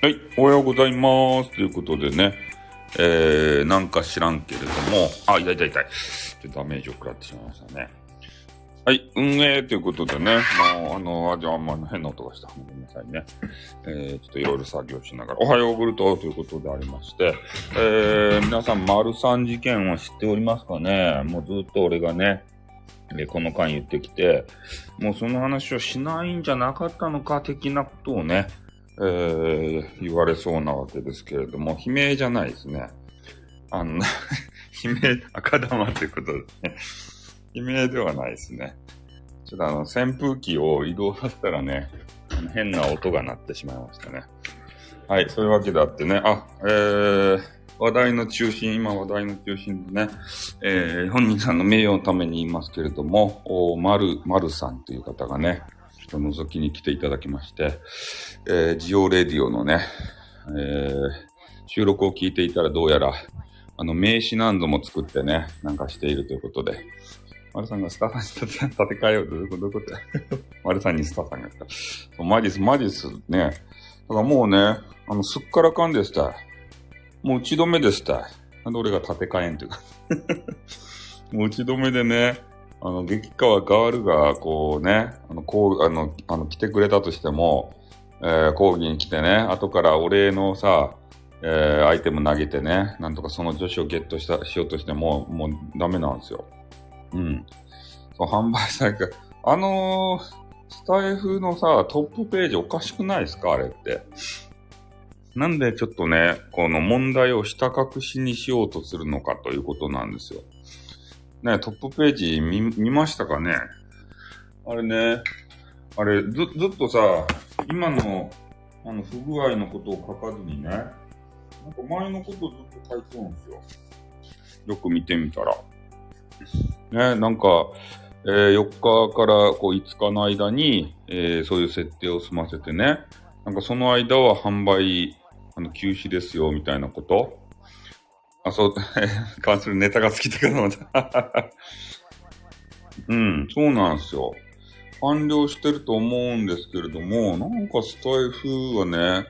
はい、おはようございます。ということでね、えー、なんか知らんけれども、あ、痛い痛い痛い。ちょっとダメージを食らってしまいましたね。はい、運営ということでね、もう、あの、あ、じゃあ、あんま変な音がした。ごめんなさいね。えー、ちょっといろいろ作業しながら、おはようグルトということでありまして、えー、皆さん、丸三事件を知っておりますかねもうずっと俺がね、えこの間言ってきて、もうその話をしないんじゃなかったのか、的なことをね、えー、言われそうなわけですけれども、悲鳴じゃないですね。あの、悲鳴、赤玉ということですね。悲鳴ではないですね。ちょっとあの、扇風機を移動させたらね、あの変な音が鳴ってしまいましたね。はい、そういうわけであってね、あ、えー、話題の中心、今話題の中心でね、えー、本人さんの名誉のために言いますけれども、おまる、まるさんという方がね、ちょっと覗きに来ていただきまして、えー、ジオレディオのね、えー、収録を聞いていたらどうやら、あの、名刺何度も作ってね、なんかしているということで、丸さんがスターさんに立て替えようと、どういうこと？どういうこと丸さんにスターさんが来た。そうマジっす、マジっすね。だからもうね、あの、すっからかんでした。もう打ち止めでした。なんで俺が立て替えんというか。もう打ち止めでね、あの、激川ガールが、こうね、あの、こう、あの、あの、来てくれたとしても、えー、講義に来てね、後からお礼のさ、えー、アイテム投げてね、なんとかその女子をゲットした、しようとしても、もうダメなんですよ。うん。そう、販売されて、あのー、スタイフのさ、トップページおかしくないですか？あれって。なんでちょっとね、この問題をひた隠しにしようとするのかということなんですよ。ね、トップページ見、見ましたかね？あれね、あれ、ず、ずっとさ、今の、あの、不具合のことを書かずにね、なんか前のことずっと書いてるんですよ。よく見てみたら。ね、なんか、えー4日からこう5日の間に、えーそういう設定を済ませてね、なんかその間は販売、あの、休止ですよ、みたいなこと。あ、そう、関するネタが好きだけど、また。うん、そうなんですよ。完了してると思うんですけれども、なんかスタイフはね、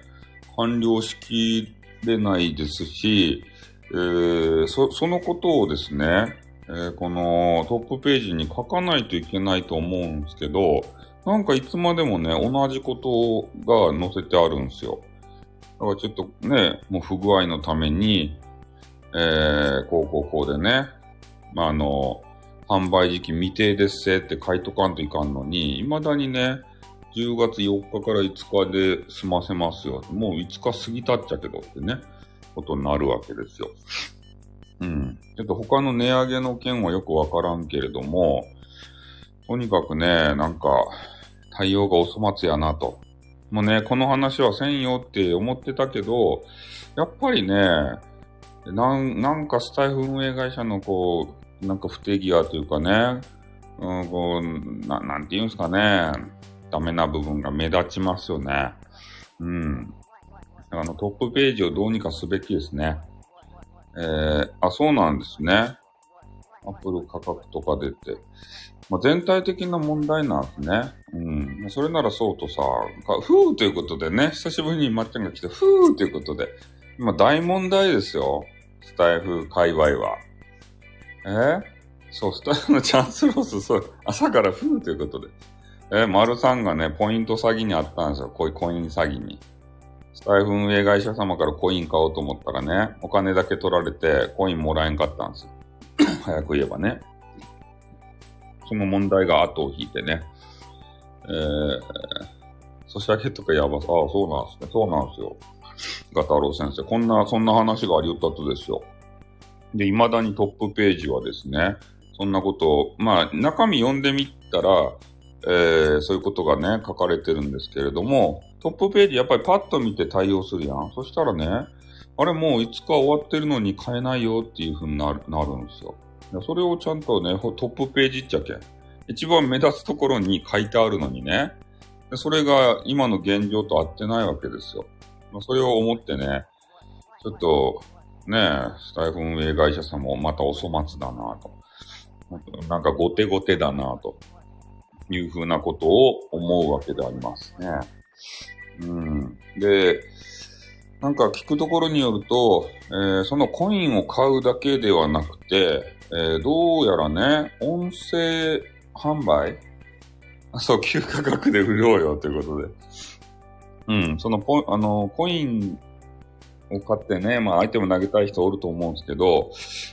完了しきれないですし、えーそ、そのことをですね、えーこのトップページに書かないといけないと思うんですけど、なんかいつまでもね、同じことが載せてあるんですよ。だからちょっとね、もう不具合のために、えー、こうこうこうでね、まあ、あの、販売時期未定ですせって書いとかんといかんのに、未だにね、10月4日から5日で済ませますよ。もう5日過ぎたっちゃけどってね、ことになるわけですよ。うん。ちょっと他の値上げの件はよくわからんけれども、とにかくね、なんか、対応がお粗末やなと。もうね、この話はせんよって思ってたけど、やっぱりね、なんなんかスタイフ運営会社のこう、なんか不手際というかね、うん、こう、ななんて言うんですかね、ダメな部分が目立ちますよね。うん。あの、トップページをどうにかすべきですね。えー、あ、そうなんですね。アップル価格とか出て。まあ、全体的な問題なんですね。うん。それならそうとさ、ふーということでね、久しぶりにまっちゃんが来て、ふーということで、今大問題ですよ。スタイフ界隈は。え？ーそう、スタイフのチャンスロス、そう、朝からふーということで。えー、丸さんがね、ポイント詐欺にあったんですよ。こういうコイン詐欺に。スタイフ運営会社様からコイン買おうと思ったらね、お金だけ取られて、コインもらえんかったんですよ。早く言えばね。その問題が後を引いてね。えー、ソシャゲとかやばさ、ああ、そうなんですね。そうなんですよ。ガタロウ先生。こんな、そんな話がありよったとですよ。で、未だにトップページはですね、そんなことを、まあ、中身読んでみたら、えー、そういうことがね、書かれてるんですけれども、トップページやっぱりパッと見て対応するやん。そしたらね、あれもういつか終わってるのに買えないよっていう風になるなるんですよ。それをちゃんとね、トップページっちゃけん。一番目立つところに書いてあるのにね。それが今の現状と合ってないわけですよ。まあそれを思ってね、ちょっと、ね、スタイフ運営会社さんもまたお粗末だなと。なんか後手後手だなというふうなことを思うわけでありますね。うん。で、なんか聞くところによると、えー、そのコインを買うだけではなくて、えー、どうやらね、音声販売？そう、旧価格で売ろうよということで。うん、そのポ、あの、コインを買ってね、まあ、アイテム投げたい人おると思うんですけど、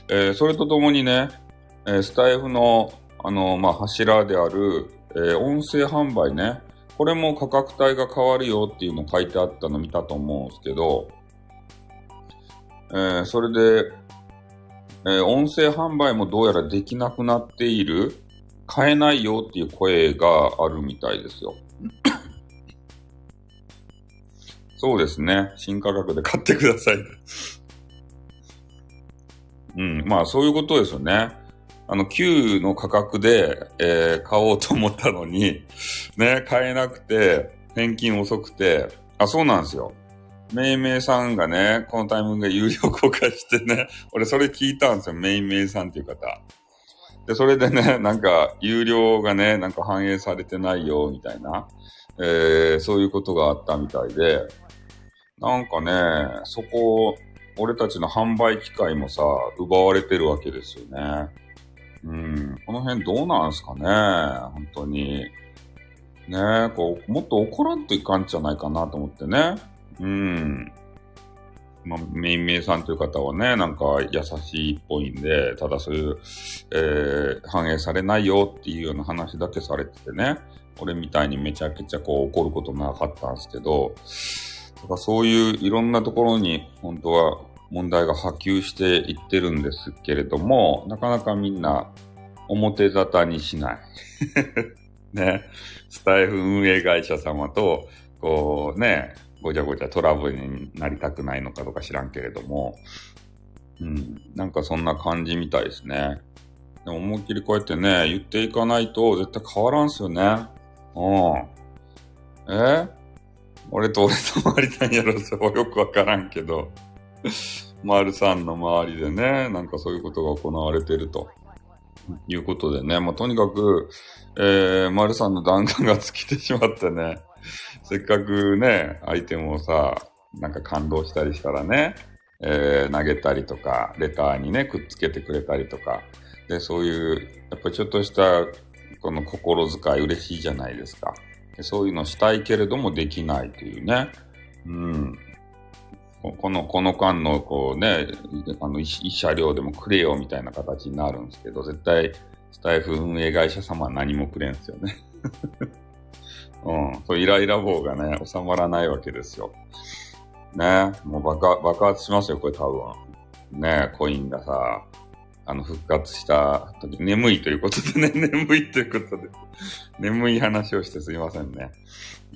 えー、それとともにね、えスタイフの、あの、まあ、柱である、え音声販売ね、これも価格帯が変わるよっていうの書いてあったの見たと思うんですけど、えー、それで、えー、音声販売もどうやらできなくなっている、買えないよっていう声があるみたいですよ。そうですね。新価格で買ってください。うん。まあ、そういうことですよね。あの、旧の価格で、えー、買おうと思ったのに、ね、買えなくて、返金遅くて、あ、そうなんですよ。めいめいさんがね、このタイミングで有料公開してね、俺それ聞いたんですよ。めいめいさんっていう方。で、それでね、なんか、有料がね、なんか反映されてないよ、みたいな、えー、そういうことがあったみたいで、なんかね、そこ、俺たちの販売機会もさ、奪われてるわけですよね。うん、この辺どうなんすかね本当に。ねこう、もっと怒らんといかんじゃないかなと思ってね。うん。まあ、めいめいさんという方はね、なんか優しいっぽいんで、ただそういう、えー、反映されないよっていうような話だけされててね、俺みたいにめちゃくちゃこう怒ることなかったんですけど、だかそういういろんなところに本当は問題が波及していってるんですけれども、なかなかみんな表沙汰にしない。ね。スタイフ運営会社様と、こうね、ごちゃごちゃトラブルになりたくないのかとか知らんけれども、うん、なんかそんな感じみたいですね。でも思いっきりこうやってね、言っていかないと絶対変わらんすよね。うん。え？俺と俺と回りたいんやろ、それよくわからんけど。丸さんの周りでね、なんかそういうことが行われてると。いうことでね、まあ、とにかく、えー、丸さんの弾丸が尽きてしまってね、せっかくね、アイテムをさ、なんか感動したりしたらね、えー、投げたりとか、レターにね、くっつけてくれたりとか、で、そういう、やっぱちょっとした、この心遣い嬉しいじゃないですか。そういうのしたいけれどもできないというね。うん。この、この間の、こうね、あの、一車両でもくれよみたいな形になるんですけど、絶対、スタイフ運営会社様は何もくれんすよね。うん。そう、イライラ棒がね、収まらないわけですよ。ね。もう爆爆発しますよ、これ多分。ね、コインがさ、あの、復活した時、眠いということでね、眠いということで、眠い話をしてすいませんね。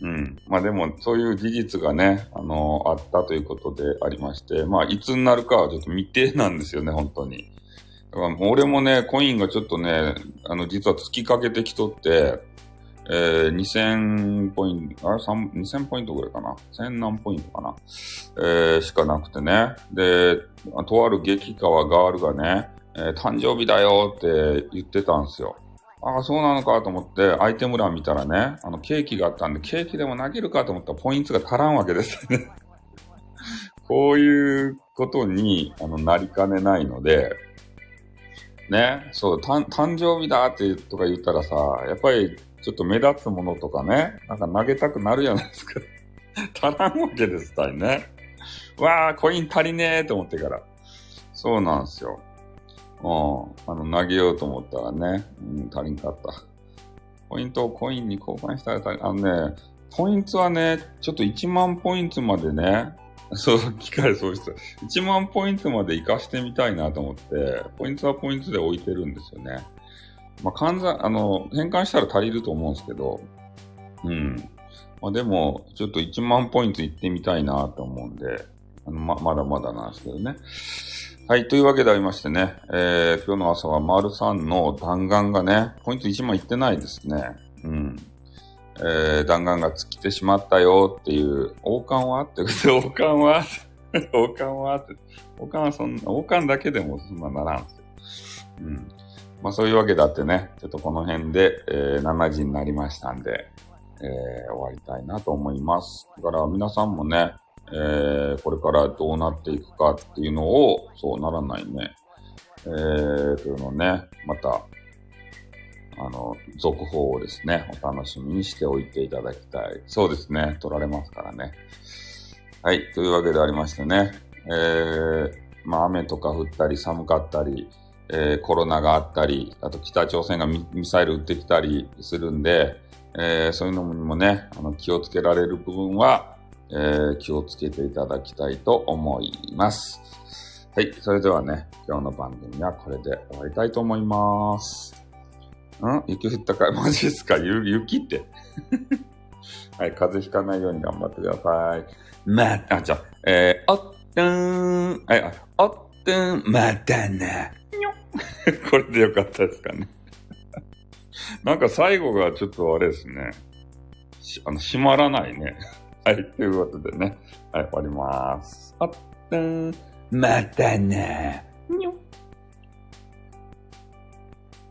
うん。まあでも、そういう事実がね、あの、あったということでありまして、まあ、いつになるかはちょっと未定なんですよね、本当に。だから俺もね、コインがちょっとね、あの、実は突きかけてきとって、えー、2000ポイント、あれ ?2000 ポイントぐらいかな ?1000 何ポイントかなえー、しかなくてね。で、とある激川ガールがね、えー、誕生日だよって言ってたんですよ。ああ、そうなのかと思って、アイテム欄見たらね、あの、ケーキがあったんで、ケーキでも投げるかと思ったらポイントが足らんわけですね。こういうことに、あの、なりかねないので、ね、そう、誕生日だってとか言ったらさ、やっぱりちょっと目立つものとかね、なんか投げたくなるじゃないですか。足らんわけです、たいね。わあ、コイン足りねえと思ってから。そうなんですよ。うん。あの、投げようと思ったらね、うん、足りんかった。ポイントをコインに交換したら足り、あのね、ポイントはね、ちょっと1万ポイントまでね、そう、機械そうした。1万ポイントまで活かしてみたいなと思って、ポイントはポイントで置いてるんですよね。まあ、換算、あの、変換したら足りると思うんですけど、うん。まあ、でも、ちょっと1万ポイント行ってみたいなと思うんで、あのま、まだまだなんですけどね。はい。というわけでありましてね、えー、今日の朝は丸3の弾丸がね、ポイント1万いってないですね。うん。えー、弾丸が尽きてしまったよっていう、王冠は？ってことで、王冠は？王冠は？って、王冠はそんな、王冠だけでもそんなならんすよ。うん。まあそういうわけだってね、ちょっとこの辺で、えー、7時になりましたんで、えー、終わりたいなと思います。だから皆さんもね、えー、これからどうなっていくかっていうのを、そうならないね。えー、というのをね、また、あの、続報をですね、お楽しみにしておいていただきたい。そうですね、取られますからね。はい、というわけでありましてね、えー、まあ雨とか降ったり寒かったり、えー、コロナがあったり、あと北朝鮮がミサイル撃ってきたりするんで、えー、そういうのにもね、あの気をつけられる部分は、えー、気をつけていただきたいと思います。はい。それではね、今日の番組はこれで終わりたいと思います。ん？雪降ったかい？マジですか？雪って。はい。風邪ひかないように頑張ってください。まあ、じゃあ、えー、おっとーん。はい、おっとーん。またな。これでよかったですかね。なんか最後がちょっとあれですね。あの、閉まらないね。はい、ということでね。はい、終わりまーす。あっ、ん、またねー。にょ